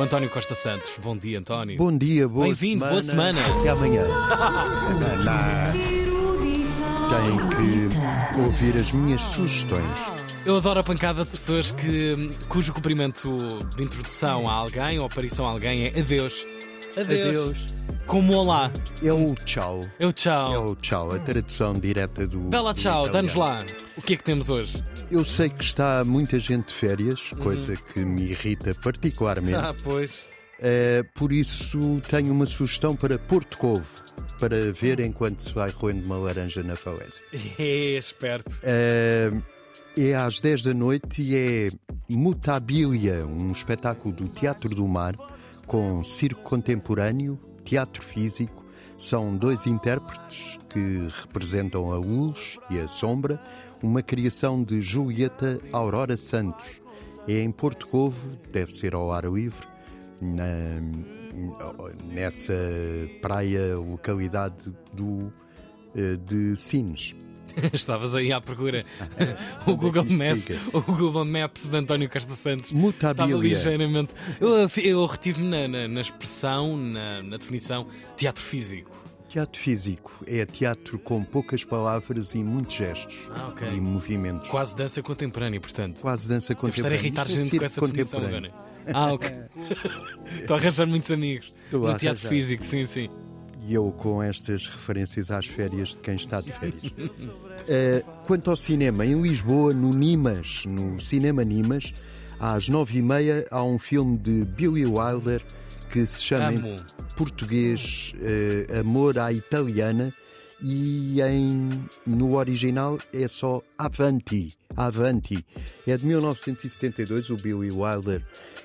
o António Costa Santos. Bom dia, António. Bom dia, boa Bem-vindo, semana. boa semana. Até amanhã. Tem que ouvir as minhas sugestões. Eu adoro a pancada de pessoas que, cujo cumprimento de introdução a alguém ou aparição a alguém é adeus. Adeus. Adeus. Como olá. É o tchau. Eu É tchau. o tchau, a tradução direta do. Bela tchau, dá-nos lá. O que é que temos hoje? Eu sei que está muita gente de férias, coisa que me irrita particularmente. Ah, pois. Eh, por isso tenho uma sugestão para Porto Covo, para ver enquanto se vai roendo uma laranja na falésia. É esperto. Eh, é às 10 da noite e é Mutabilia, um espetáculo do Teatro do Mar com circo contemporâneo, teatro físico. São dois intérpretes que representam a luz e a sombra, uma criação de Julieta Aurora Santos. É em Porto Covo, deve ser ao ar livre, na- nessa praia, localidade do, eh, de Sines. Estavas aí à procura. o, Google Maps, o Google Maps de António Costa Santos. Estava Mutabilia. ligeiramente. Eu, eu retive-me na, na- na expressão, na, na definição teatro físico. Teatro físico é teatro com poucas palavras e muitos gestos Ah, ok. e movimentos. Quase dança contemporânea, portanto. Quase dança Devo estar a contemporânea. irritar Isto é gente com essa definição agora. Ah, ok. Estou a arranjar muitos amigos. Estou no teatro físico, sim, sim. E eu com estas referências às férias de quem está de férias. Eh, quanto ao cinema, em Lisboa, no Nimas, no Cinema Nimas, às nove e meia há um filme de Billy Wilder que se chama em Amo. português eh, Amor à Italiana e em, no original é só Avanti. Avanti. É de 1972, o Billy Wilder,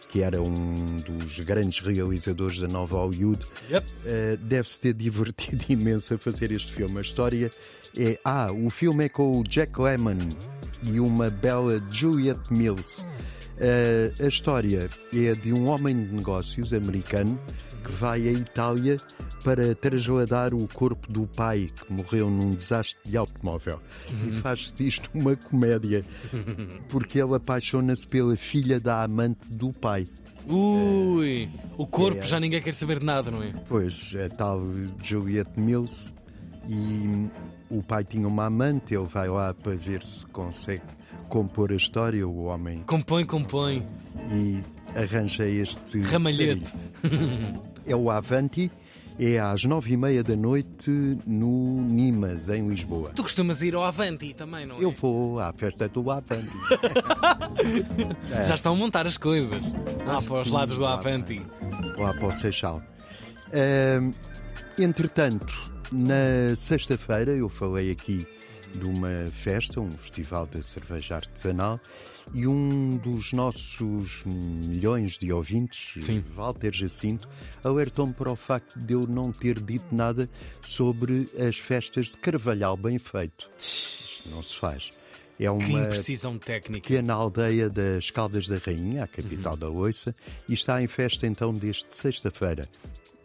que era um dos grandes realizadores da nova Hollywood, Yep. eh, deve-se ter divertido imenso a fazer este filme. A história é. Ah, o filme é com o Jack Lemmon e uma bela Juliette Mills. Eh, a história é de um homem de negócios americano que vai à Itália para trasladar o corpo do pai que morreu num desastre de automóvel. E faz-se disto uma comédia, porque ele apaixona-se pela filha da amante do pai. Ui, o corpo É. já ninguém quer saber de nada, não é? Pois, a tal Juliette Mills e o pai tinha uma amante, ele vai lá para ver se consegue compor a história, o homem, Compõe, compõe. e arranja este Ramalhete. É o Avanti, é às nove e meia da noite no Nimas, em Lisboa. Tu costumas ir ao Avanti também, não é? Eu vou à festa do Avanti. Já estão a montar as coisas. Lá Acho para os sim, lados do lá Avanti. lá para o Seixal. Ahm, entretanto, na sexta-feira eu falei aqui de uma festa, um festival da cerveja artesanal, e um dos nossos milhões de ouvintes, Sim. Walter Jacinto, alertou-me para o facto de eu não ter dito nada sobre as festas de Carvalhal bem feito. Isto não se faz. É Que uma imprecisão técnica. pequena aldeia das Caldas da Rainha, a capital da Oiça, e está em festa então desde sexta-feira.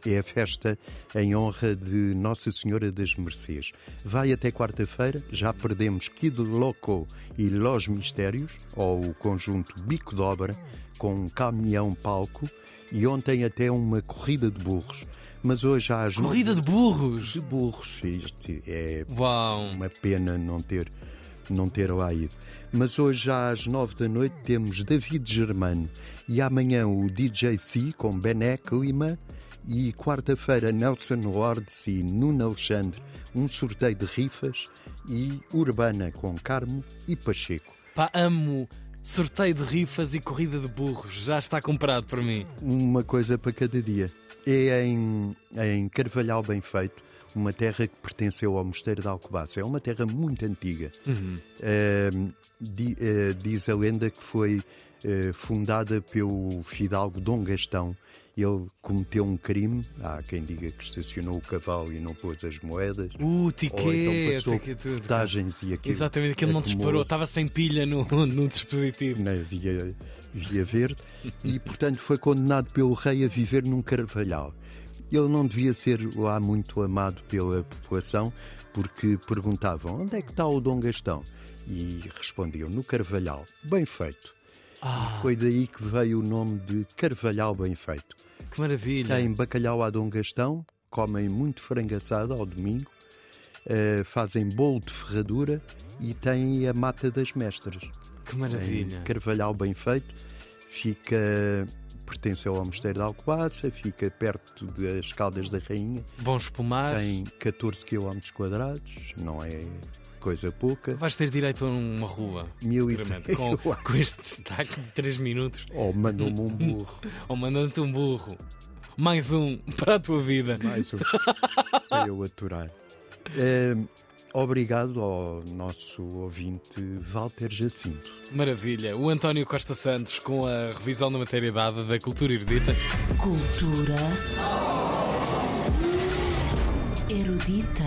É a festa em honra de Nossa Senhora das Mercês. Vai até quarta-feira, já perdemos Kid Loco e Los Mistérios, ou o conjunto Bico de Obra, com um caminhão-palco, e ontem até uma corrida de burros. Mas hoje há as nove- Corrida de burros. de burros. Isto é Uau. uma pena não ter, não ter lá ido. Mas hoje às nove da noite temos David Germano e amanhã o DJ C com Bené Lima e quarta-feira Nelson Lordes e Nuno Alexandre, um sorteio de rifas e Urbana com Carmo e Pacheco. Pá, amo. Sorteio de rifas e corrida de burros. Já está comprado para mim. Uma coisa para cada dia. É em, em Carvalhal Bem Feito, uma terra que pertenceu ao Mosteiro de Alcobaça. É uma terra muito antiga. Ahm, di- eh, diz a lenda que foi eh, fundada pelo fidalgo Dom Gastão. Ele cometeu um crime, há quem diga que estacionou o cavalo e não pôs as moedas, Uh, ou então passou tiquete, portagens e aquilo Exatamente, aquilo não disparou. Estava sem pilha no, no dispositivo. na via, via verde e, portanto, foi condenado pelo rei a viver num carvalhal. Ele não devia ser lá muito amado pela população, porque perguntavam onde é que está o Dom Gastão? E respondiam no carvalhal. Bem feito. Ah, Foi daí que veio o nome de Carvalhal Bem Feito. que maravilha. Tem bacalhau à Dom Gastão, comem muito frango assado ao domingo, eh, fazem bolo de ferradura e têm a mata das mestras. Que maravilha. Em Carvalhal Bem Feito, fica pertence ao Mosteiro de Alcobaça, fica perto das Caldas da Rainha, Bom espumar. tem 14 km quadrados, não é coisa pouca. Vais ter direito a uma rua. Mil e com, com este destaque de 3 minutos. Ou mandam-me um burro, Ou mandando-te um burro. Mais um para a tua vida. mais um, para eu aturar. Eh, obrigado ao nosso ouvinte Walter Jacinto. Maravilha. O António Costa Santos com a revisão da matéria dada da cultura erudita. Cultura erudita.